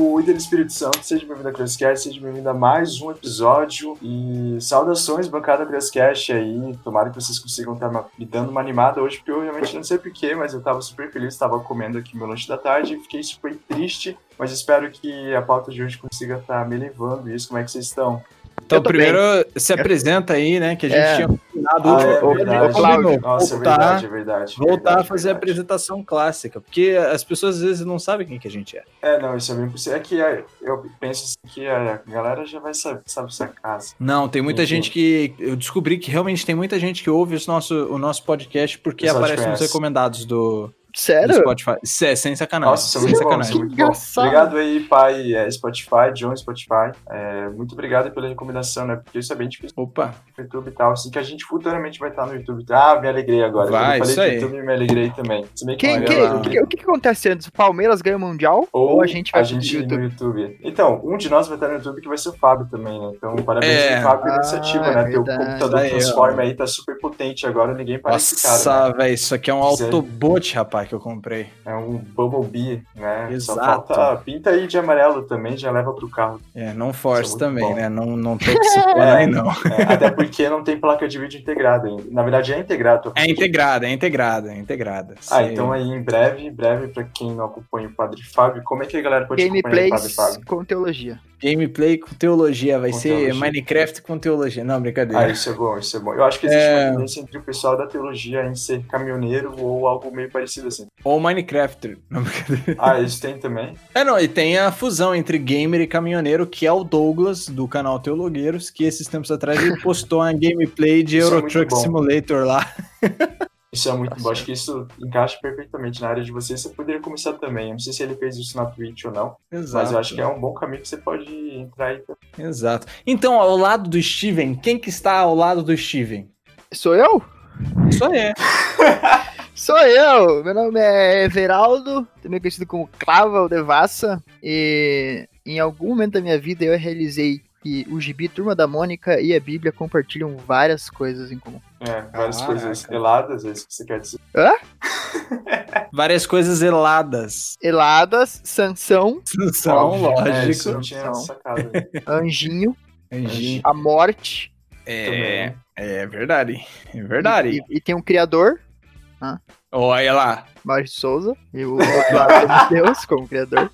E dele Espírito Santo, seja bem-vindo a Crioscast, seja bem-vindo a mais um episódio. E saudações, bancada Crioscast aí. Tomara que vocês consigam estar me dando uma animada hoje, porque eu realmente não sei porquê, mas eu tava super feliz, tava comendo aqui meu lanche da tarde e fiquei super triste. Mas espero que a pauta de hoje consiga estar me levando isso. Como é que vocês estão? Então, primeiro se apresenta aí, né? Que a gente É. tinha combinado Ah, o é último verdade. Nossa, é voltar, verdade, é verdade. voltar verdade, a fazer a verdade. apresentação clássica, porque as pessoas às vezes não sabem quem que a gente é. É, não, isso é bem possível. É que é, eu penso assim, que a galera já vai saber, sabe, essa casa. Não, tem muita Enfim. gente que. Eu descobri que realmente tem muita gente que ouve o nosso, o nosso podcast porque te aparece nos recomendados do, Sério? Spotify. Isso é sem sacanagem. Nossa, isso é sem muito bom, sacanagem. é muito bom. engraçado. Obrigado aí, pai é, Spotify, John Spotify. É, muito obrigado pela recomendação, né? Porque isso é bem difícil Opa, no YouTube e tal. Assim que a gente futuramente vai estar no YouTube. Ah, me alegrei agora. Vai, Quando eu falei isso. YouTube, me alegrei também. Se bem que Quem, quem- que, o que que acontece antes? O Palmeiras ganha o Mundial? Ou, a gente vai pro no YouTube? YouTube. Então, um de nós vai estar no YouTube que vai ser o Fábio também, né? Então, parabéns É. ao Fábio pela Ah, iniciativa, né? Teu computador transforma aí, tá super potente agora, ninguém parece esse cara. né? nossa, velho, isso aqui é um Quiser. Autobot, rapaz, que eu comprei. É um Bumblebee, né? Só Exato. falta pinta aí de amarelo também, já leva pro carro. É, não force é também, bom. né? Não, não tô se pondo aí, não. É, até porque não tem placa de vídeo integrada ainda. Na verdade, é integrado. É integrada, é integrada, é integrada. Ah, então aí em breve, em breve, pra quem não acompanha o Padre Fábio, como é que a galera pode acompanhar o Padre Gameplays Fábio? com teologia. Gameplay com teologia, vai Com ser teologia. Minecraft com teologia. Não, brincadeira. Ah, isso é bom, isso é bom. Eu acho que existe É. uma tendência entre o pessoal da teologia em ser caminhoneiro ou algo meio parecido assim. Ou Minecraft. Não. Ah, isso tem também? É, não, e tem a fusão entre gamer e caminhoneiro, que é o Douglas, do canal Teologueiros, que esses tempos atrás ele postou uma gameplay de é Euro Truck. Simulator lá. Isso é muito bom. Acho que isso encaixa perfeitamente na área de vocês. Você poderia começar também. Eu não sei se ele fez isso na Twitch ou não, Exato. mas eu acho que é um bom caminho que você pode entrar aí. também. Exato. Então, ao lado do Steven, quem que está ao lado do Steven? Sou eu? Só é. Sou eu! Meu nome é Everaldo, também conhecido como Clava ou Devassa. E em algum momento da minha vida eu realizei que o Gibi, Turma da Mônica e a Bíblia compartilham várias coisas em comum. É, várias Caraca. coisas heladas, é isso que você quer dizer. Várias coisas heladas. Heladas, Sansão, São, Óbvio. É, eu lógico. não tinha sacado. Anjinho, Anjinho. a Morte. É, é verdade. É verdade. E, e tem um criador, 啊。Olha lá. Maurício Souza, e o Eduardo de Deus como criador.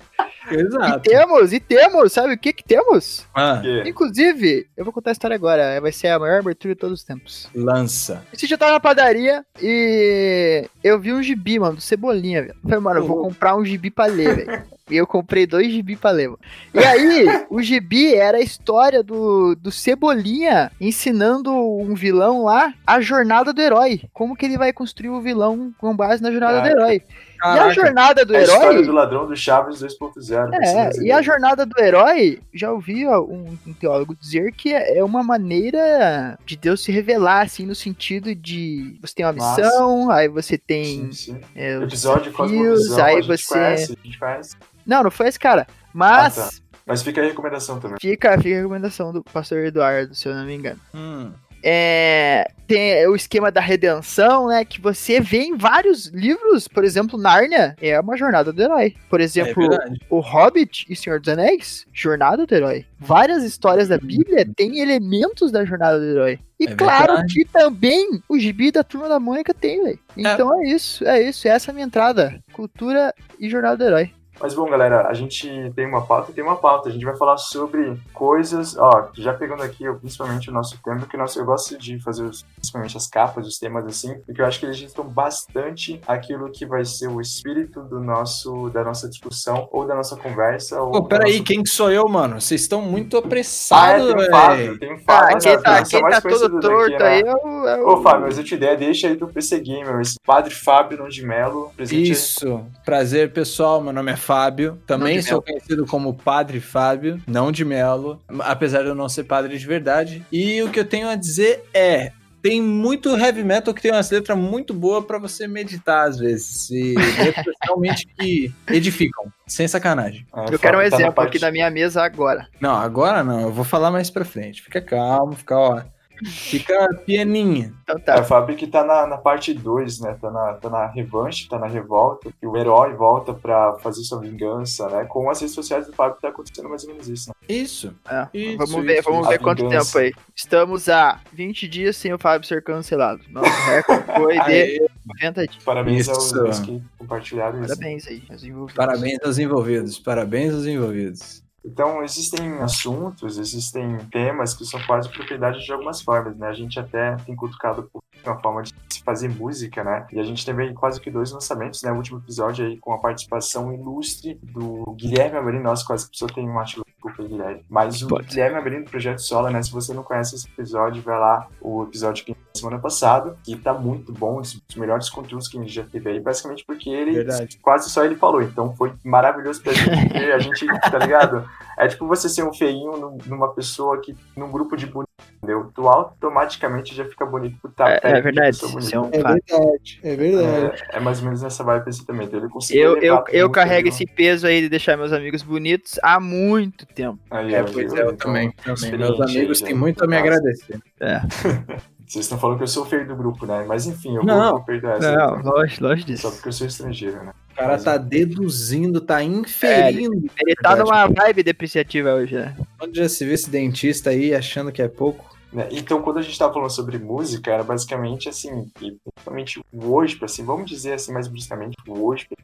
E Exato. temos, e temos, sabe o que que temos? Ah, Inclusive, eu vou contar a história agora, vai ser a maior abertura de todos os tempos. lança. Esse dia eu tava na padaria e eu vi um gibi, mano, do Cebolinha, velho. Falei, mano, eu vou comprar um gibi pra ler, velho. E eu comprei dois gibi pra ler, mano. E aí, o gibi era a história do, do Cebolinha ensinando um vilão lá a jornada do herói. Como que ele vai construir o vilão com base na jornada do Caraca. herói. E a Caraca. jornada do é a história herói... do ladrão do Chaves 2.0. É, e a jornada do herói, já ouvi ó, um, um teólogo dizer que é uma maneira de Deus se revelar, assim, no sentido de você tem uma Massa. missão, aí você tem Sim, sim. é, os Episódio desafios, Cosmovisão, aí você... conhece, a gente conhece. Não, não foi esse cara, mas Ah, tá. Mas fica a recomendação também. fica, fica a recomendação do pastor Eduardo, se eu não me engano. Hum. É, tem o esquema da redenção, né, que você vê em vários livros, por exemplo, Nárnia é uma jornada do herói. Por É exemplo, verdade. O Hobbit e Senhor dos Anéis, Jornada do Herói. Várias histórias da Bíblia têm elementos da Jornada do Herói. E É claro verdade. que também o gibi da Turma da Mônica tem, velho. Então é. isso, é isso. Essa é a minha entrada. Cultura e Jornada do Herói. Mas bom, galera, a gente tem uma pauta e tem uma pauta. A gente vai falar sobre coisas, ó, já pegando aqui principalmente o nosso tema, que nosso, eu gosto de fazer os- principalmente as capas, os temas assim, porque eu acho que eles registram bastante aquilo que vai ser o espírito do nosso, da nossa discussão, ou da nossa conversa. Ou Pô, peraí, nossa- quem que sou eu, mano? Vocês estão muito Ah, é, apressados, tem velho. Fábio, tem Ah, Fábio. mas quem a tá, quem tá todo daqui, torto né? aí é o. É o... Ô, Fábio, mas eu te dei, deixa aí do PC Gamer, esse Padre Fábio Não de Melo, presente aí. Isso. Prazer, pessoal. Meu nome é Fábio, também sou Melo. conhecido como Padre Fábio, não de Melo, apesar de eu não ser padre de verdade. E o que eu tenho a dizer é. Tem muito heavy metal que tem umas letras muito boas pra você meditar às vezes. E letras realmente que edificam, sem sacanagem. É, Eu quero um tá exemplo parte- aqui da minha mesa agora. Não, agora não, eu vou falar mais pra frente. Fica calmo, fica, ó. Fica pianinha. Então É, tá. o Fábio que tá na, na parte 2, né? Tá na, tá na revanche, tá na revolta, que o herói volta pra fazer sua vingança, né? Com as redes sociais do Fábio tá acontecendo mais ou menos isso, né? Isso. É, Isso, vamos ver, isso, vamos isso. ver quanto Vingança. tempo aí. Estamos há 20 dias sem o Fábio ser cancelado. Nosso recorde foi de Aê, 90 dias. Parabéns aos Isso. dois que compartilharam isso. Parabéns aí, aos envolvidos. Parabéns aos envolvidos, parabéns aos envolvidos. Então, existem assuntos, existem temas que são quase propriedade de algumas formas, né? A gente até tem cutucado por uma forma de se fazer música, né? E a gente teve quase que dois lançamentos, né? O último episódio aí com a participação ilustre do Guilherme Amorim. Nossa, quase a pessoa tem um artigo desculpa Guilherme. Mas o Pode. Guilherme Amorim do Projeto Sola, né? Se você não conhece esse episódio, vai lá, o episódio que semana passada, que tá muito bom, um dos melhores conteúdos que a gente já teve aí, basicamente porque ele Verdade. quase só ele falou, então foi maravilhoso pra gente, porque a gente, tá ligado? É tipo você ser um feinho num- numa pessoa que, num grupo de entendeu? Tu automaticamente já fica bonito por estar É, perto é de verdade, isso é um É fato. verdade, é verdade. É, é mais ou menos nessa vibe esse também. Então ele conseguiu Eu, eu, eu carrego esse peso aí de deixar meus amigos bonitos há muito tempo. Aí, É, pois é, eu Então, também. também. experiente Meus amigos têm né? muito a me agradecer. Vocês estão falando que eu sou o feio do grupo, né? Mas enfim, eu Não. vou perdoar essa. Não, longe, longe Só disso. porque eu sou estrangeiro, né? O cara tá deduzindo, tá inferindo. Ele tá numa vibe depreciativa hoje, né? Onde já se vê esse dentista aí achando que é pouco? Né? Então, quando a gente tava falando sobre música, era basicamente assim, e principalmente o worship, assim, vamos dizer assim mais bruscamente, o worship,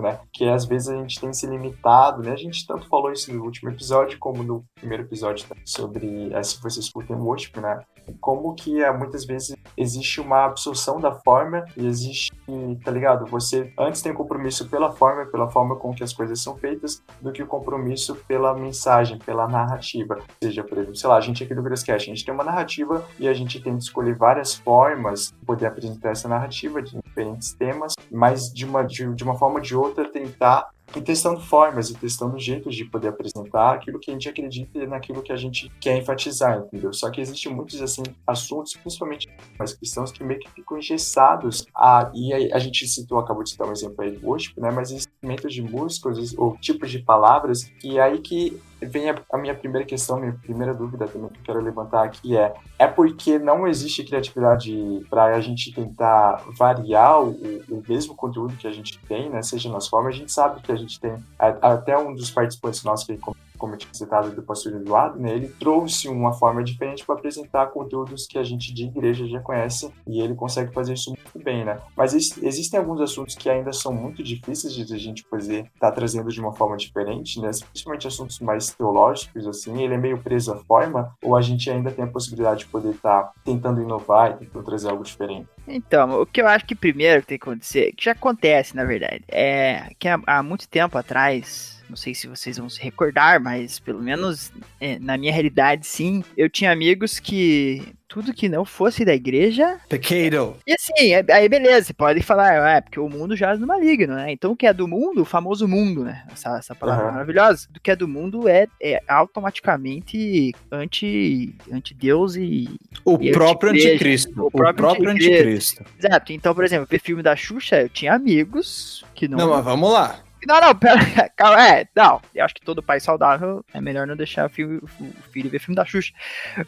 né? Que às vezes a gente tem se limitado, né? A gente tanto falou isso no último episódio, como no primeiro episódio sobre eh, se vocês curtem worship, né? Como que eh, muitas vezes existe uma absorção da forma e existe, tá ligado? Você antes tem compromisso pela forma, pela forma com que as coisas são feitas, do que o compromisso pela mensagem, pela narrativa. Ou seja, por exemplo, sei lá, a gente aqui do Grasscast, a gente tem uma narrativa e a gente tem que escolher várias formas de poder apresentar essa narrativa de diferentes temas, mas de uma, de, de uma forma ou outra tentar e testando formas e testando jeitos de poder apresentar aquilo que a gente acredita e naquilo que a gente quer enfatizar, entendeu? Só que existem muitos assim assuntos, principalmente mais cristãos, que meio que ficam engessados. A, e aí, a gente citou, acabou de citar um exemplo aí do worship, né? Mas instrumentos de músicos ou tipos de palavras que é aí que vem a, a minha primeira questão, minha primeira dúvida também que eu quero levantar aqui é é porque não existe criatividade para a gente tentar variar o, o mesmo conteúdo que a gente tem, né? Seja nas formas, a gente sabe que a gente tem até um dos participantes nossos que como como eu tinha citado do pastor Eduardo, né, ele trouxe uma forma diferente para apresentar conteúdos que a gente de igreja já conhece e ele consegue fazer isso muito bem, né? Mas ex- existem alguns assuntos que ainda são muito difíceis de a gente poder estar trazendo de uma forma diferente, né? Principalmente assuntos mais teológicos, assim, ele é meio preso à forma, ou a gente ainda tem a possibilidade de poder estar tentando inovar e tentando trazer algo diferente. Então, o que eu acho que primeiro tem que acontecer, que já acontece na verdade, é que há, há muito tempo atrás, não sei se vocês vão se recordar, mas pelo menos é, na minha realidade, sim, eu tinha amigos que tudo que não fosse da igreja. Potato. E assim, é- aí beleza, você pode falar, ah, é porque o mundo já é no maligno, né? Então o que é do mundo, o famoso mundo, né? Essa, essa palavra Aham. maravilhosa. Do que é do mundo é, é automaticamente anti, anti Deus e, O E próprio anticristo. O O próprio próprio, anticristo. anticristo. Exato. Então, por exemplo, ver filme da Xuxa, eu tinha amigos que não. Não, mas vamos lá. Não, não, pera, calma, é, não. Eu acho que todo pai saudável é melhor não deixar o, filme- o filho ver filme da Xuxa.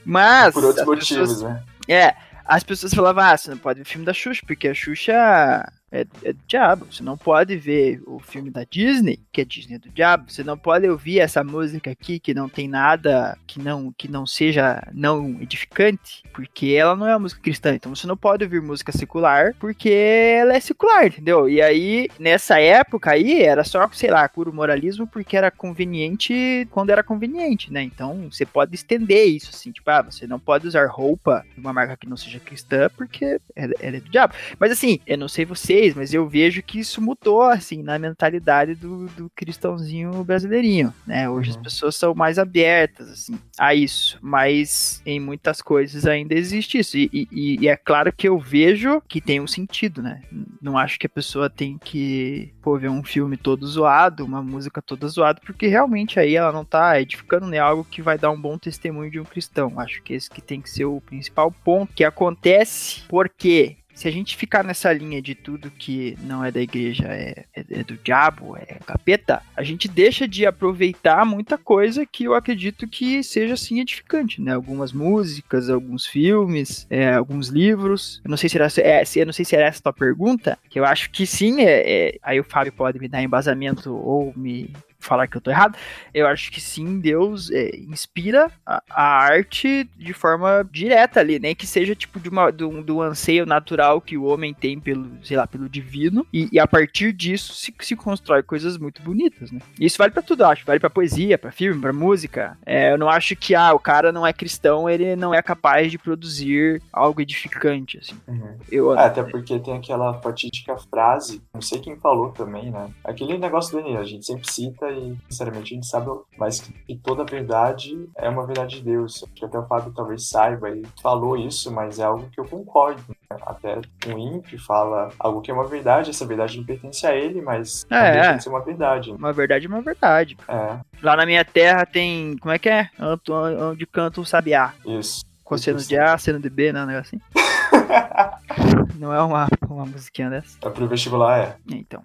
Mas. Por outros motivos, pessoas- né? é, as pessoas falavam, ah, você não pode ver filme da Xuxa, porque a Xuxa é, é do diabo. Você não pode ver o filme da Disney, que a Disney é do diabo. Você não pode ouvir essa música aqui que não tem nada que não, que não seja não edificante, porque ela não é uma música cristã. Então você não pode ouvir música secular, porque ela é secular, entendeu? E aí, nessa época aí, era só, sei lá, cura o moralismo, porque era conveniente quando era conveniente, né? Então você pode estender isso, assim, tipo, ah, você não pode usar roupa de uma marca que não seja cristã, porque ela, ela é do diabo. Mas assim, eu não sei você, vocês, mas eu vejo que isso mudou, assim, na mentalidade do, do cristãozinho brasileirinho, né? Hoje as Uhum. pessoas são mais abertas, assim, a isso. Mas em muitas coisas ainda existe isso. E, e- e é claro que eu vejo que tem um sentido, né? Não acho que a pessoa tem que, pô, ver um filme todo zoado, uma música toda zoada, porque realmente aí ela não tá edificando em algo que vai dar um bom testemunho de um cristão. Acho que esse que tem que ser o principal ponto que acontece porque se a gente ficar nessa linha de tudo que não é da igreja é, é- é do diabo, é capeta, a gente deixa de aproveitar muita coisa que eu acredito que seja assim edificante, né? Algumas músicas, alguns filmes, é, alguns livros. Eu não sei se era, é, eu não sei se era essa tua pergunta, que eu acho que sim. É, é- aí o Fábio pode me dar embasamento ou me falar que eu tô errado. Eu acho que sim, Deus é, inspira a, a arte de forma direta ali, nem que seja tipo de, uma, um, um anseio natural que o homem tem pelo, sei lá, pelo divino, e, e a partir disso se, se constrói coisas muito bonitas, né? E isso vale pra tudo, eu acho. Vale pra poesia, pra filme, pra música. É, eu não acho que, ah, o cara não é cristão, ele não é capaz de produzir algo edificante, assim. Uhum. Eu, É, até porque tem aquela fatídica frase, não sei quem falou também, né? Aquele negócio do Enem, a gente sempre cita e, sinceramente, a gente sabe, mas que toda verdade é uma verdade de Deus. Acho que até o Fábio talvez saiba, ele falou isso, mas é algo que eu concordo. né? Até o ímpio fala algo que é uma verdade, essa verdade não pertence a ele, mas não É, deixa é. de ser uma verdade. uma verdade é uma verdade. É, Lá na minha terra tem. Como é que é? Onde, onde canta o sabiá. isso. Cosseno de A, seno de B, não, um negócio assim. Não é uma, uma musiquinha dessa? É pro vestibular, é. Então.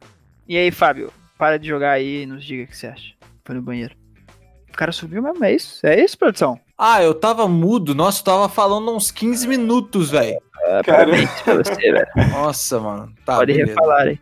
E aí, Fábio? Para de jogar aí e nos diga o que você acha. Foi no banheiro. O cara subiu mesmo, é isso? É isso, produção? Ah, eu tava mudo. Nossa, eu tava falando uns 15 minutos, velho. Cara, Parabéns pra você, velho. Nossa, mano. Tá, Pode beleza. refalar aí.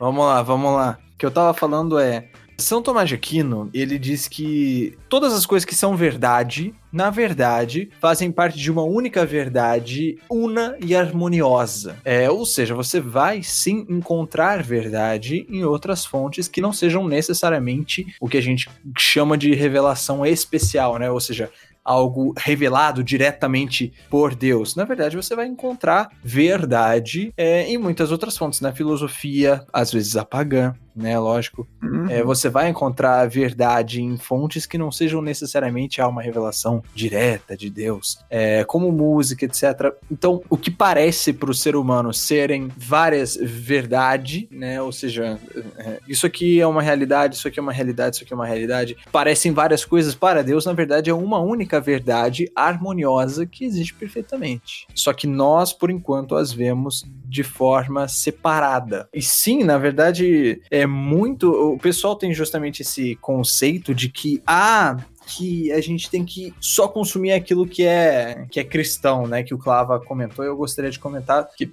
Vamos lá, vamos lá. O que eu tava falando é. São Tomás de Aquino, ele diz que todas as coisas que são verdade, na verdade, fazem parte de uma única verdade, una e harmoniosa. É, ou seja, você vai sim encontrar verdade em outras fontes que não sejam necessariamente o que a gente chama de revelação especial, né? Ou seja, algo revelado diretamente por Deus. Na verdade, você vai encontrar verdade é, em muitas outras fontes, na filosofia, às vezes a pagã, né? Lógico. Uhum. É, você vai encontrar verdade em fontes que não sejam necessariamente uma revelação direta de Deus, é, como música, etc. Então, o que parece para o ser humano serem várias verdade, né? Ou seja, é, isso aqui é uma realidade, isso aqui é uma realidade, isso aqui é uma realidade. Parecem várias coisas para Deus, na verdade é uma única verdade harmoniosa que existe perfeitamente. Só que nós, por enquanto, as vemos de forma separada. E sim, na verdade, é muito. O pessoal tem justamente esse conceito de que, ah, que a gente tem que só consumir aquilo que é que é cristão, né? Que o Clava comentou. Eu gostaria de comentar que,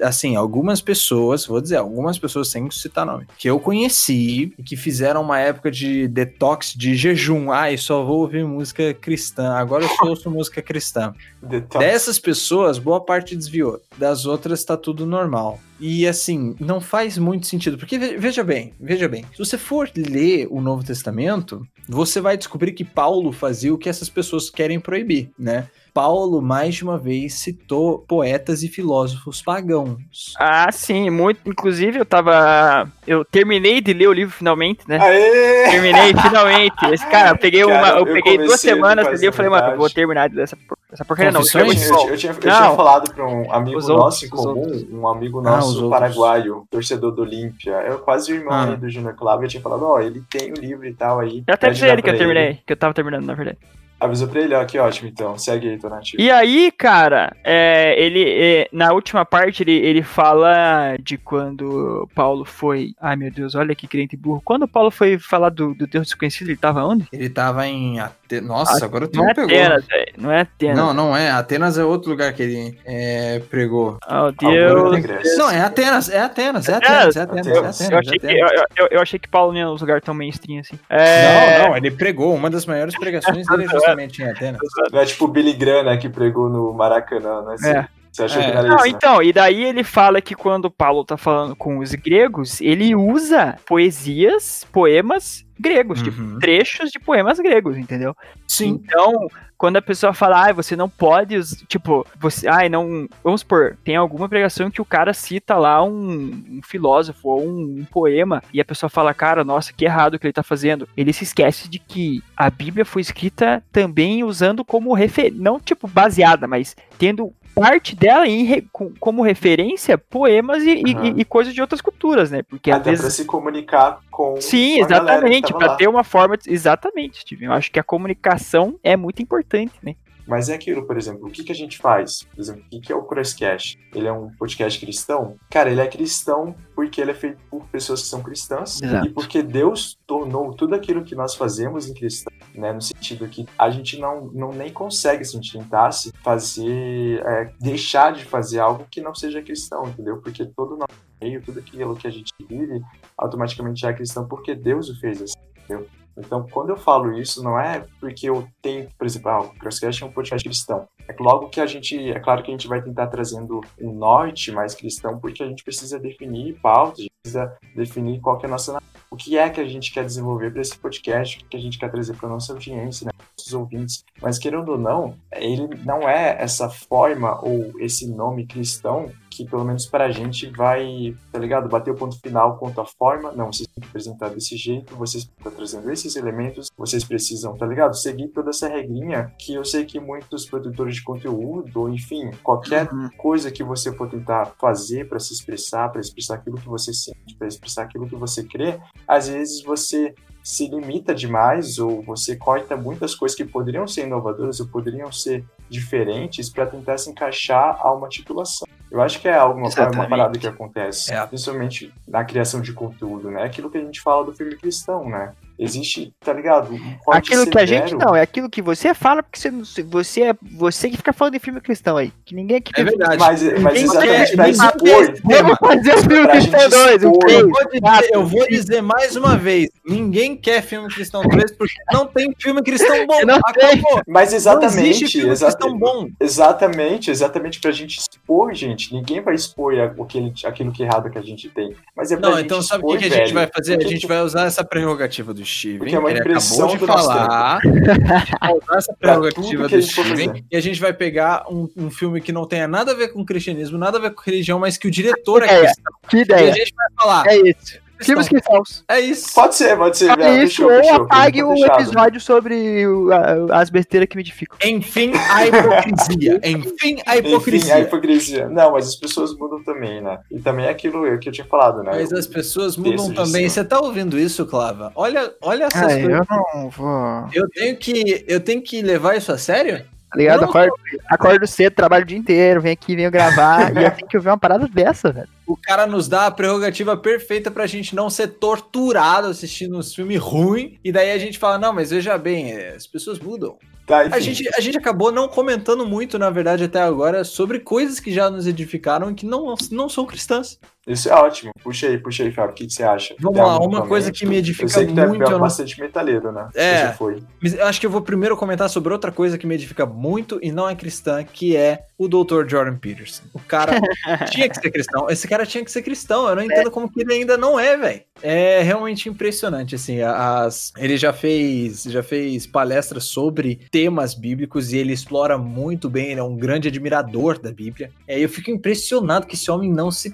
assim, algumas pessoas, vou dizer, algumas pessoas sem citar nome, que eu conheci e que fizeram uma época de detox, de jejum. Ai, só vou ouvir música cristã. Agora eu só ouço música cristã. Detox. Dessas pessoas, boa parte desviou. Das outras tá tudo normal. E assim, não faz muito sentido, porque ve- veja bem, veja bem, se você for ler o Novo Testamento, você vai descobrir que Paulo fazia o que essas pessoas querem proibir, né? Paulo, mais de uma vez, citou poetas e filósofos pagãos. Ah, sim, muito. Inclusive, eu tava. Eu terminei de ler o livro finalmente, né? Aê! Terminei finalmente. Esse cara, eu peguei Cara, uma. Eu, eu peguei duas semanas fazer ali, eu falei, mano, eu vou terminar de ler essa, essa porcaria não. é Eu tinha, eu, tinha, eu Não. tinha falado pra um amigo Os nosso outros, em comum, um amigo Ah, os nosso outros. paraguaio, torcedor do Olímpia. Eu quase o irmão Ah. aí do Junior Club, eu tinha falado, ó, ele tem o livro e tal aí. Eu até avisei lá ele que eu pra terminei, que eu tava terminando, na verdade. Avisou pra ele, ó, que ótimo então. Segue aí, Tonati. E aí, cara, é, ele é, na última parte ele, ele fala de quando Paulo foi. Ai meu Deus, olha que crente burro. Quando Paulo foi falar do, do Deus desconhecido, ele tava onde? Ele tava em Atenas. Nossa, agora tu Não me é pegou. Atenas, velho. Não é Atenas. Não, não é. Atenas é outro lugar que ele é, pregou. Oh, Deus. da Grécia. Não, é Atenas, é Atenas, é Atenas, é Atenas, é Eu, Atenas. eu achei é que, Atenas. eu, eu- eu achei que Paulo não ia nos lugares tão mainstream assim. É, Não, não, ele pregou. Uma das maiores pregações dele é justamente em Atenas. Não é tipo o Billy Graham, né, que pregou no Maracanã, né? É. Você achou É. que não era Não, isso? né? então, e daí ele fala que quando Paulo tá falando com os gregos, ele usa poesias, poemas gregos, tipo, Uhum. trechos de poemas gregos, entendeu? Sim. Então, quando a pessoa fala, ah, você não pode, tipo, você, ai, não, vamos supor, tem alguma pregação que o cara cita lá um, um filósofo ou um, um poema e a pessoa fala, cara, nossa, que errado o que ele tá fazendo. Ele se esquece de que a Bíblia foi escrita também usando como referência, não tipo baseada, mas tendo parte dela em como referência poemas e, e- Aham. e coisas de outras culturas, né? Porque às Até vezes pra se comunicar com Sim, com exatamente, lá. ter uma forma. de- Exatamente, Steve. Eu acho que a comunicação é muito importante, né? Mas é aquilo, por exemplo, o que, que a gente faz? Por exemplo, o que, que é o Crosscast? Ele é um podcast cristão? Cara, ele é cristão porque ele é feito por pessoas que são cristãs Exato. e porque Deus tornou tudo aquilo que nós fazemos em cristão, né? No sentido que a gente não, não nem consegue, se a gente tentasse, fazer, é, deixar de fazer algo que não seja cristão, entendeu? Porque todo o nosso meio, tudo aquilo que a gente vive, automaticamente é cristão porque Deus o fez assim, entendeu? Então, quando eu falo isso, não é porque eu tenho, por exemplo, ah, o Crosscast é um podcast cristão. É logo que a gente, é claro que a gente vai tentar trazendo um norte mais cristão, porque a gente precisa definir pautas, precisa definir qual que é a nossa, o que é que a gente quer desenvolver para esse podcast, o que que a gente quer trazer para nossa audiência, né, nossos ouvintes. Mas querendo ou não, ele não é essa forma ou esse nome cristão que pelo menos pra gente vai, tá ligado? Bater o ponto final quanto à forma. Não, vocês têm que apresentar desse jeito, vocês estão trazendo esses elementos, vocês precisam, tá ligado? Seguir toda essa regrinha que eu sei que muitos produtores de conteúdo, ou enfim, qualquer Uhum. coisa que você for tentar fazer pra se expressar, pra expressar aquilo que você sente, pra expressar aquilo que você crê, às vezes você se limita demais ou você corta muitas coisas que poderiam ser inovadoras ou poderiam ser diferentes para tentar se encaixar a uma titulação. Eu acho que é alguma uma parada que acontece, É. principalmente na criação de conteúdo, né? Aquilo que a gente fala do filme cristão, né? Existe, tá ligado? Um corte Aquilo que a gente não, é aquilo que você fala, porque você, não- você é você que fica falando de filme cristão aí. Que ninguém aqui É verdade. Mas, mas exatamente quer- pra expor. Vamos fazer o filme cristão gente 2, o expor. três. Eu vou, dizer, eu vou dizer mais uma vez: ninguém quer filme Cristão 3 porque não tem filme cristão bom. Não Acabou. Mas Não exatamente, existe filme exata- cristão bom. exatamente, exatamente pra gente expor, gente. Ninguém vai expor a- aquele, aquilo que é errado que a gente tem. Mas é pra Não, gente então sabe o que, que a gente vai fazer? A gente vai usar essa prerrogativa do Steven. Porque é uma ele impressão acabou de do falar. A gente vai usar essa prerrogativa do Steven. fazer. E a gente vai pegar um, um filme que não tenha nada a ver com cristianismo, nada a ver com religião, mas que o diretor é É, cristão. Que E a ideia. gente vai falar. É isso. Filmes cristãos. É isso. Pode ser, pode ser. É isso, Fechou, ou fechou, apague o episódio sobre o- a- as besteiras que me edificam. Enfim, a hipocrisia. Enfim, a Enfim, hipocrisia. a hipocrisia. Não, mas as pessoas mudam também, né? E também é aquilo que eu tinha falado, né? Mas as pessoas mudam também. Você tá ouvindo isso, Clava? Olha, olha essas Ah, coisas. eu não vou. Eu tenho que, eu tenho que levar isso a sério? Tá ligado? Não, Acordo, acordo cedo, trabalho o dia inteiro, venho aqui, venho gravar, e eu tenho que ouvir uma parada dessa, velho. O cara nos dá a prerrogativa perfeita pra gente não ser torturado assistindo uns filmes ruins. E daí a gente fala, não, mas veja bem, é, as pessoas mudam. Tá. A gente, a gente acabou não comentando muito, na verdade, até agora, sobre coisas que já nos edificaram e que não, não são cristãs. Isso é ótimo. Puxa aí, puxa aí, Fábio. O que, que você acha? Vamos lá, uma coisa que me edifica Eu sei que tu é muito, não- bastante metaleiro, né? É. Você já foi. Mas eu acho que eu vou primeiro comentar sobre outra coisa que me edifica muito e não é cristã, que é o Dr. Jordan Peterson. O cara tinha que ser cristão. Esse cara tinha que ser cristão. Eu não entendo como que ele ainda não é, velho. É realmente impressionante, assim. As... Ele já fez, já fez palestras sobre temas bíblicos e ele explora muito bem. Ele é um grande admirador da Bíblia. É, eu fico impressionado que esse homem não se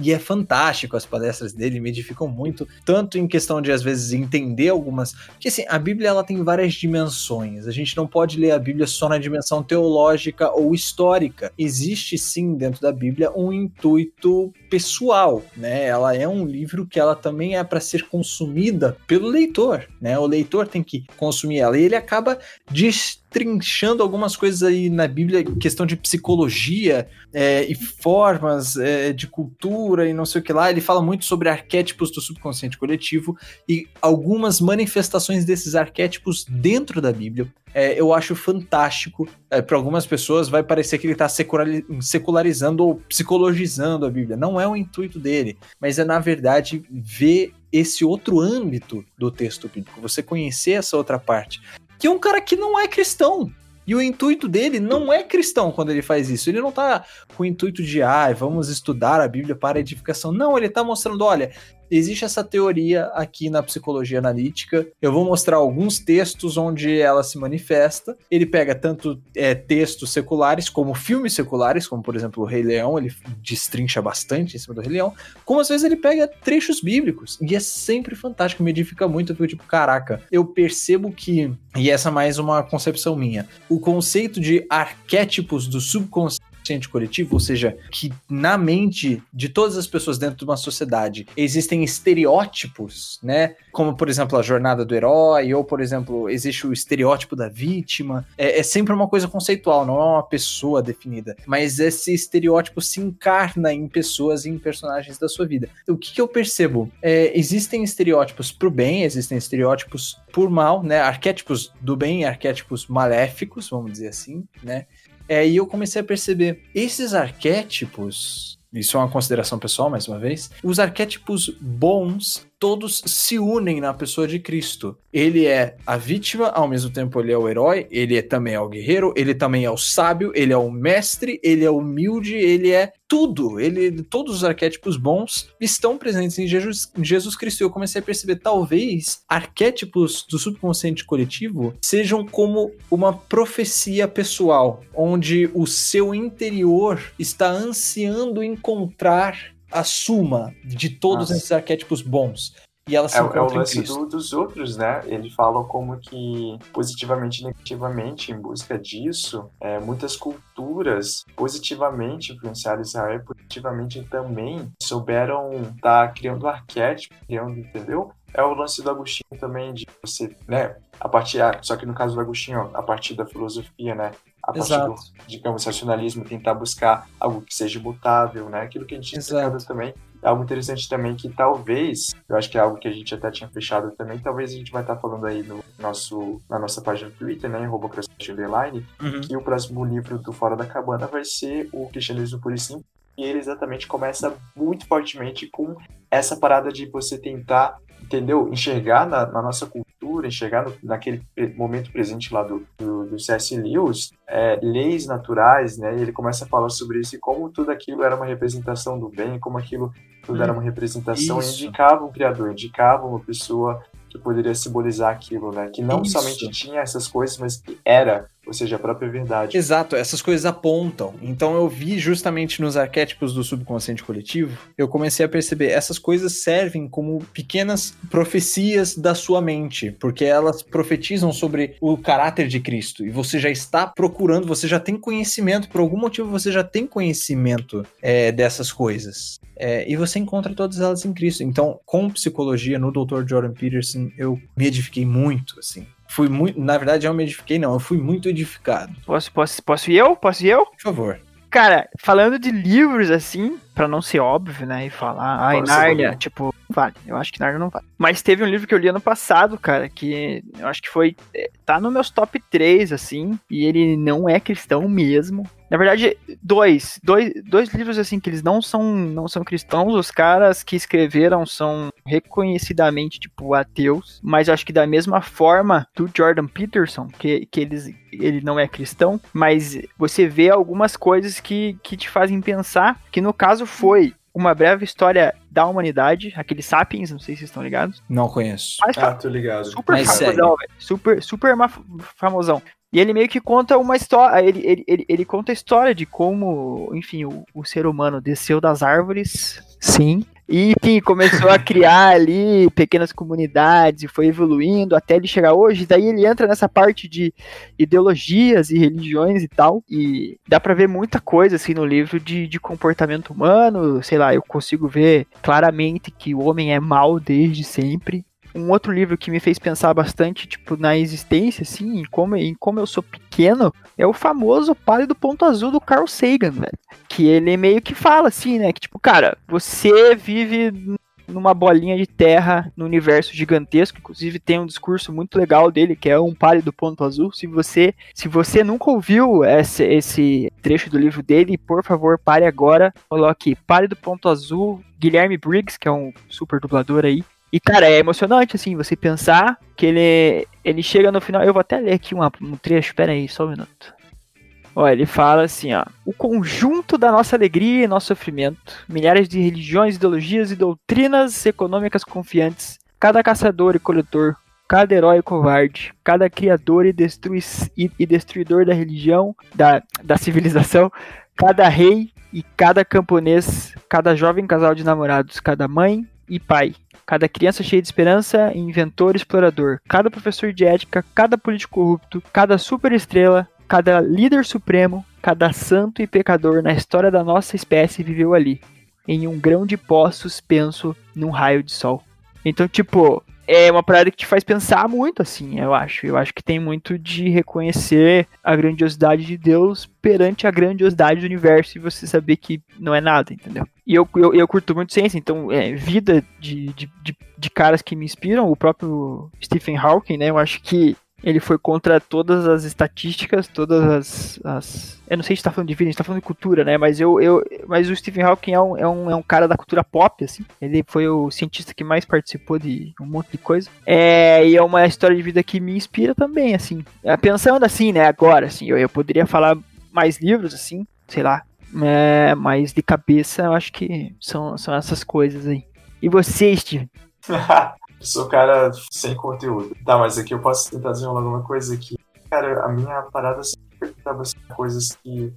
E é fantástico as palestras dele, me edificam muito, tanto em questão de às vezes entender algumas, porque assim, a Bíblia ela tem várias dimensões. A gente não pode ler a Bíblia só na dimensão teológica ou histórica. Existe sim dentro da Bíblia um intuito pessoal, né? Ela é um livro que ela também é para ser consumida pelo leitor, né? O leitor tem que consumir ela e ele acaba destrinchando algumas coisas aí na Bíblia, questão de psicologia, é, e formas é, de cultura e não sei o que lá. Ele fala muito sobre arquétipos do subconsciente coletivo e algumas manifestações desses arquétipos dentro da Bíblia. É, eu acho fantástico. Para algumas pessoas vai parecer que ele está secularizando ou psicologizando a Bíblia. Não é o intuito dele, mas é na verdade ver esse outro âmbito do texto bíblico, você conhecer essa outra parte. Que é um cara que não é cristão, E o intuito dele não é cristão quando ele faz isso. Ele não tá com o intuito de, ah, vamos estudar a Bíblia para edificação. Não, ele tá mostrando, olha, existe essa teoria aqui na psicologia analítica. Eu vou mostrar alguns textos onde ela se manifesta. Ele pega tanto é, textos seculares como filmes seculares, como por exemplo o Rei Leão, ele destrincha bastante em cima do Rei Leão, como às vezes ele pega trechos bíblicos. E é sempre fantástico, me edifica muito. Fico tipo, caraca, eu percebo que, e essa é mais uma concepção minha, o conceito de arquétipos do subconsciente inconsciente coletivo, ou seja, que na mente de todas as pessoas dentro de uma sociedade existem estereótipos, né? Como, por exemplo, a jornada do herói, ou, por exemplo, existe o estereótipo da vítima. É, é sempre uma coisa conceitual, não é uma pessoa definida. Mas esse estereótipo se encarna em pessoas e em personagens da sua vida. O que, que eu percebo? É, existem estereótipos pro bem, existem estereótipos por mal, né? Arquétipos do bem e arquétipos maléficos, vamos dizer assim, né? É, e eu comecei a perceber esses arquétipos. Isso é uma consideração pessoal, mais uma vez. Os arquétipos bons todos se unem na pessoa de Cristo. Ele é a vítima, ao mesmo tempo ele é o herói, ele é, também é o guerreiro, ele também é o sábio, ele é o mestre, ele é humilde, ele é tudo. Ele, todos os arquétipos bons estão presentes em Jesus, em Jesus Cristo. Eu comecei a perceber, talvez, arquétipos do subconsciente coletivo sejam como uma profecia pessoal, onde o seu interior está ansiando encontrar a suma de todos Nossa. esses arquétipos bons. E elas se é, é o lance do, dos outros, né? Ele fala como que positivamente e negativamente, em busca disso, é, muitas culturas positivamente influenciaram Israel, positivamente também souberam estar tá criando arquétipo, criando, entendeu? É o lance do Agostinho também, de você, né? A partir, só que no caso do Agostinho, a partir da filosofia, né? a partir Exato. do, digamos, racionalismo, tentar buscar algo que seja imutável, né? Aquilo que a gente tinha também. É algo interessante também que talvez, eu acho que é algo que a gente até tinha fechado também, talvez a gente vai estar falando aí no nosso, na nossa página do Twitter, né, Robocracia Underline, uhum. que o próximo livro do Fora da Cabana vai ser o Cristianismo Puro e Simples, e ele exatamente começa muito fortemente com essa parada de você tentar entendeu? Enxergar na, na nossa cultura, enxergar no, naquele momento presente lá do, do, do C.S. Lewis, é, leis naturais, né? E ele começa a falar sobre isso e como tudo aquilo era uma representação do bem, como aquilo tudo hum, era uma representação isso. e indicava um criador, indicava uma pessoa que poderia simbolizar aquilo, né? Que não isso. somente tinha essas coisas, mas que era ou seja, a própria verdade. Exato, essas coisas apontam. Então eu vi justamente nos arquétipos do subconsciente coletivo, eu comecei a perceber essas coisas servem como pequenas profecias da sua mente, porque elas profetizam sobre o caráter de Cristo e você já está procurando, você já tem conhecimento, por algum motivo você já tem conhecimento é, dessas coisas. É, e você encontra todas elas em Cristo. Então, com psicologia, no Dr. Jordan Peterson, eu me edifiquei muito, assim fui muito. Na verdade, eu me edifiquei, não. Eu fui muito edificado. Posso, posso, posso ir eu? Posso ir eu? Por favor. Cara, falando de livros assim, para não ser óbvio, né? E falar, ai, Nárnia, tipo, vale. Eu acho que Nárnia não vale. Mas teve um livro que eu li ano passado, cara, que eu acho que foi. É, tá no meus top 3, assim, e ele não é cristão mesmo. Na verdade, dois, dois, dois livros assim que eles não são não são cristãos, os caras que escreveram são reconhecidamente tipo ateus, mas eu acho que da mesma forma do Jordan Peterson, que, que eles, ele não é cristão, mas você vê algumas coisas que, que te fazem pensar que no caso foi uma breve história da humanidade, aquele Sapiens, não sei se vocês estão ligados. Não conheço. Mas, ah, tô ligado. Super Mas famosão, velho. Super, super famosão. E ele meio que conta uma história, ele, ele, ele, ele conta a história de como, enfim, o, o ser humano desceu das árvores, sim, e, enfim, começou a criar ali pequenas comunidades e foi evoluindo até ele chegar hoje. Daí ele entra nessa parte de ideologias e religiões e tal. E dá pra ver muita coisa assim no livro de, de comportamento humano. Sei lá, eu consigo ver claramente que o homem é mal desde sempre um outro livro que me fez pensar bastante, tipo, na existência, assim, em como, em como eu sou pequeno, é o famoso Pálido Ponto Azul do Carl Sagan, velho. Que ele meio que fala, assim, né, que tipo, cara, você vive numa bolinha de terra no universo gigantesco. Inclusive tem um discurso muito legal dele que é um pálido ponto azul. Se você se você nunca ouviu esse, esse trecho do livro dele, por favor pare agora. Coloque pálido ponto azul. Guilherme Briggs, que é um super dublador aí, E, cara, é emocionante, assim, você pensar que ele, ele chega no final. Eu vou até ler aqui um trecho, pera aí, só um minuto. Olha, ele fala assim, ó. O conjunto da nossa alegria e nosso sofrimento, milhares de religiões, ideologias e doutrinas econômicas confiantes, cada caçador e coletor, cada herói e covarde, cada criador e, destrui e, e destruidor da religião, da, da civilização, cada rei e cada camponês, cada jovem casal de namorados, cada mãe e pai, cada criança cheia de esperança e inventor explorador, cada professor de ética, cada político corrupto, cada superestrela, cada líder supremo, cada santo e pecador na história da nossa espécie viveu ali, em um grão de pó suspenso num raio de sol. Então, tipo, é uma parada que te faz pensar muito, assim, eu acho. Eu acho que tem muito de reconhecer a grandiosidade de Deus perante a grandiosidade do universo e você saber que não é nada, entendeu? E eu, eu, eu curto muito ciência, então, é, vida de, de, de, de caras que me inspiram, o próprio Stephen Hawking, né? Eu acho que ele foi contra todas as estatísticas, todas as. as... Eu não sei se está falando de vida, a gente tá falando de cultura, né? Mas eu, eu. Mas o Stephen Hawking é um, é, um, é um cara da cultura pop, assim. Ele foi o cientista que mais participou de um monte de coisa. É, e é uma história de vida que me inspira também, assim. É, pensando assim, né, agora, assim, eu, eu poderia falar mais livros, assim, sei lá. É, mas de cabeça eu acho que são, são essas coisas aí. E você, Steve? sou cara sem conteúdo. Tá, mas aqui eu posso tentar desenrolar alguma coisa aqui. Cara, a minha parada sempre tentava ser coisas que me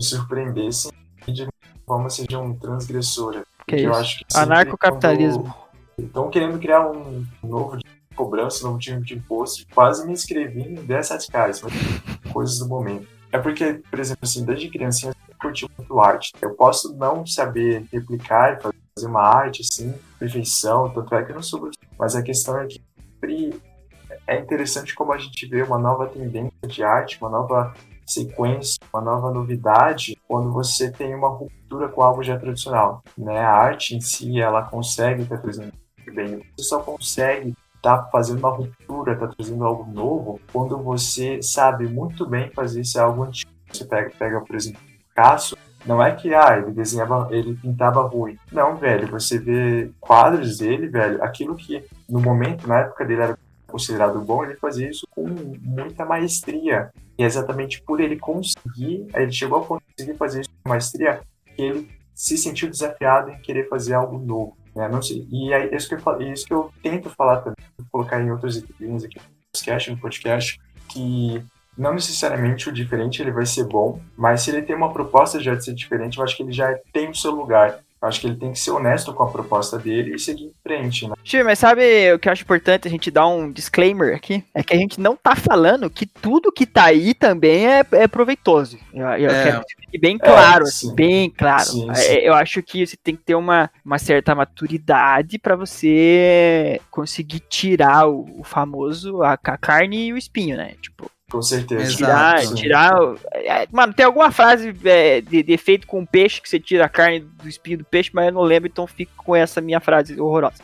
surpreendessem e de forma sejam transgressoras. Que é isso? Anarcocapitalismo. Estão querendo criar um novo de cobrança, um novo tipo de imposto. Quase me inscrevi em 10 radicais, mas coisas do momento. É porque, por exemplo, assim, desde criancinha eu curti muito arte. Eu posso não saber replicar e fazer uma arte, assim, perfeição, tanto é que eu não sou mas a questão é que sempre é interessante como a gente vê uma nova tendência de arte, uma nova sequência, uma nova novidade, quando você tem uma ruptura com algo já tradicional. Né? A arte em si, ela consegue estar trazendo bem. Você só consegue tá fazendo uma ruptura, tá trazendo algo novo, quando você sabe muito bem fazer esse algo antigo. Você pega, pega por exemplo, Picasso, não é que, ah, ele desenhava, ele pintava ruim. Não, velho, você vê quadros dele, velho, aquilo que no momento, na época dele era considerado bom, ele fazia isso com muita maestria. E é exatamente por ele conseguir, ele chegou a conseguir fazer isso com maestria, que ele se sentiu desafiado em querer fazer algo novo. Né? Não sei, e é isso que eu, é isso que eu tento falar também, colocar em outras linhas aqui no podcast, no podcast, que não necessariamente o diferente ele vai ser bom, mas se ele tem uma proposta já de ser diferente, eu acho que ele já tem o seu lugar. Eu acho que ele tem que ser honesto com a proposta dele e seguir em frente, né? Tio, mas sabe o que eu acho importante a gente dar um disclaimer aqui? É que a gente não tá falando que tudo que tá aí também é, é proveitoso. Eu, eu é. quero que fique bem claro, é, assim, bem claro. Sim, sim. É, eu acho que você tem que ter uma, uma certa maturidade para você conseguir tirar o, o famoso a, a carne e o espinho, né? Tipo, com certeza. Tirar, Exato. tirar. É, mano, tem alguma frase é, de, de efeito com peixe que você tira a carne do espinho do peixe, mas eu não lembro, então fico com essa minha frase horrorosa.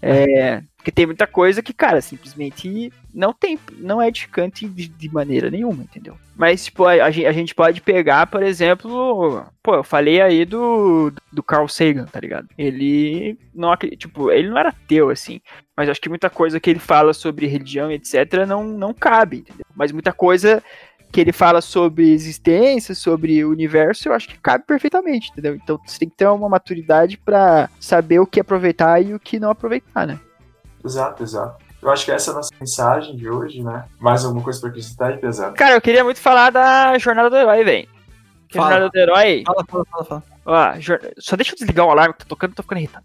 É, porque tem muita coisa que, cara, simplesmente não tem, não é edificante de, de maneira nenhuma, entendeu? Mas, tipo, a, a, gente pode pegar, por exemplo, pô, eu falei aí do, do Carl Sagan, tá ligado? Ele não, tipo, ele não era teu, assim, mas acho que muita coisa que ele fala sobre religião, etc, não, não cabe, entendeu? Mas muita coisa que ele fala sobre existência, sobre o universo, eu acho que cabe perfeitamente, entendeu? Então você tem que ter uma maturidade para saber o que aproveitar e o que não aproveitar, né? Exato, exato. Eu acho que essa é a nossa mensagem de hoje, né? Mais alguma coisa pra acrescentar aí, pesado? Cara, eu queria muito falar da Jornada do Herói, velho. Jornada do Herói. Fala, fala, fala, fala. Ó, só deixa eu desligar o alarme que tá tocando, tô ficando irritado.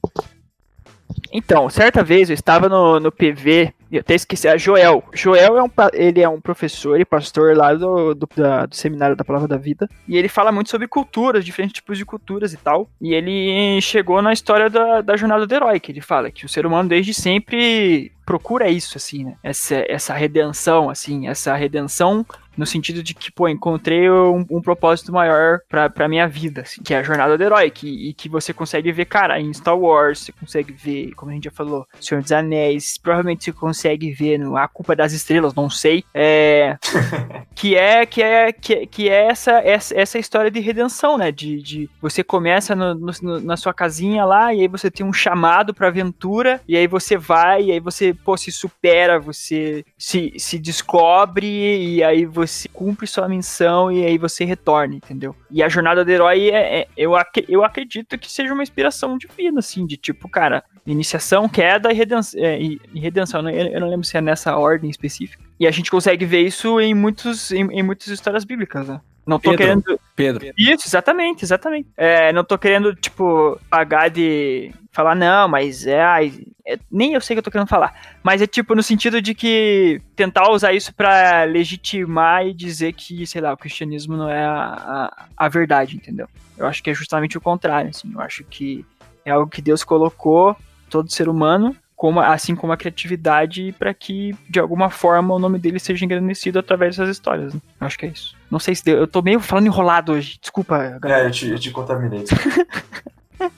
Então, certa vez eu estava no, no PV, eu até esqueci, a Joel. Joel é um, ele é um professor e pastor lá do, do, da, do Seminário da Palavra da Vida. E ele fala muito sobre culturas, diferentes tipos de culturas e tal. E ele chegou na história da, da jornada do herói, que ele fala que o ser humano desde sempre procura isso, assim, né? Essa, essa redenção, assim, essa redenção no sentido de que, pô, encontrei um, um propósito maior pra, pra minha vida, assim, que é a jornada do herói, que, e que você consegue ver, cara, em Star Wars, você consegue ver, como a gente já falou, Senhor dos Anéis, provavelmente você consegue ver no A Culpa das Estrelas, não sei, é, que é, que é, que, é- que é essa, essa, essa história de redenção, né, de, de você começa no- no- na sua casinha lá, e aí você tem um chamado pra aventura, e aí você vai, e aí você, pô, se supera, você se, se descobre, e aí você cumpre sua missão, e aí você retorna, entendeu? E a jornada do herói, é, é- eu, ac- eu acredito que seja uma inspiração divina, assim, de tipo, cara, iniciação, queda e redenção. e, e redenção. Eu não- Eu não lembro se é nessa ordem específica. E a gente consegue ver isso em, muitos, em, em muitas histórias bíblicas, né? Não tô Pedro. querendo. Pedro. Isso, exatamente, exatamente. É, não tô querendo, tipo, pagar de falar, não, mas é, ai, é- Nem eu sei o que eu tô querendo falar. Mas é tipo no sentido de que tentar usar isso pra legitimar e dizer que, sei lá, o cristianismo não é a, a, a verdade, entendeu? Eu acho que é justamente o contrário, assim. Eu acho que é algo que Deus colocou todo ser humano, como, assim como a criatividade, para que de alguma forma o nome dele seja engrandecido através dessas histórias. Né? Eu acho que é isso. Não sei se deu. Eu tô meio falando enrolado hoje. Desculpa, galera. É, eu te, eu te contaminei.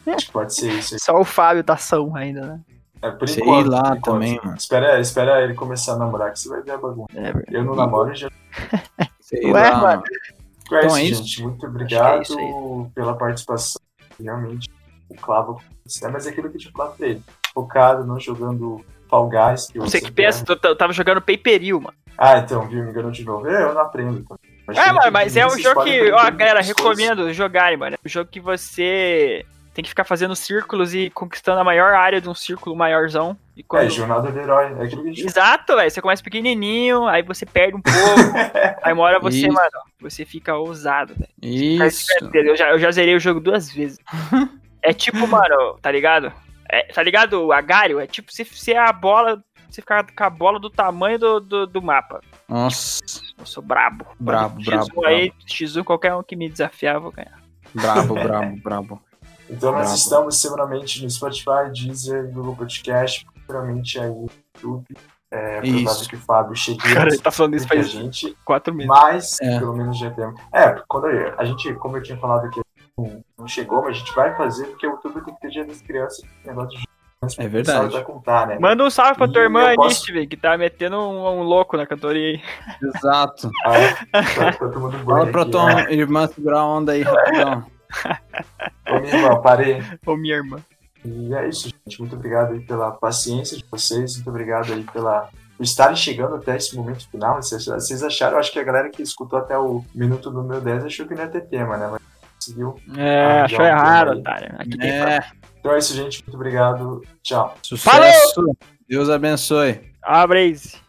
Acho que pode ser isso. aí. Só o Fábio tá ação ainda, né? É, por Sei enquanto, lá por enquanto. também, mano. Espera, espera ele começar a namorar que você vai ver a bagunça. É. Eu não namoro já. Sei Ué, lá, mano. É Então isso, é isso? gente. Muito que é obrigado isso aí. pela participação. Realmente, o Clavo. É, mas é aquilo que eu tinha falado pra ele. Focado, não jogando Fall Guys. Que Você que pensa, eu, tava jogando Pay-Per-View, mano. Ah, então, viu? Me enganou de novo. É, eu não aprendo. Então. Mas É, mano, mas é um jogo que, ó, galera, recomendo jogarem, mano. É um jogo que você tem que ficar fazendo círculos e conquistando a maior área de um círculo maiorzão. E É, quando... jornada do herói. É aquilo que a gente Exato, velho. Você começa pequenininho, aí você perde um pouco. aí uma hora você, Isso. mano, você fica ousado, velho. Isso. Eu já, eu já zerei o jogo duas vezes. é tipo, mano, tá ligado? É, tá ligado o Agário? É tipo se, se a bola. Você ficar com a bola do tamanho do, do, do mapa. Nossa, Eu sou brabo. Brabo, X1 brabo, aí, X1, qualquer um que me desafiar, eu vou ganhar. brabo, brabo, brabo. Então nós estamos semanalmente no Spotify, Deezer, Google Podcast, futuramente aí no YouTube. É provável que o Fábio chegue Cara, ele tá falando isso faz gente, quatro meses. mas É. pelo menos já temos. É, quando eu- a gente, como eu tinha falado aqui, não- chegou, mas a gente vai fazer, porque o YouTube tem que ter dia das crianças, negócio de É verdade. contar, né? Manda um salve pra tua Ih, irmã, posso- Anish, que tá metendo um, um louco na cantoria aí. Exato. Ah, é? tá, tá Fala pra tua né? irmã segurar a onda aí, rapidão. Ô, minha irmã, parei. Ô, minha irmã. E é isso, gente. Muito obrigado aí pela paciência de vocês. Muito obrigado aí pela por estarem chegando até esse momento final. Vocês, vocês acharam, eu acho que a galera que escutou até o minuto número 10 achou que não ia ter tema, né? Mas conseguiu. É, achou errado, aí. otário. Aqui tem É, Então é isso, gente. Muito obrigado. Tchau. sucesso. Deus abençoe. Abraço.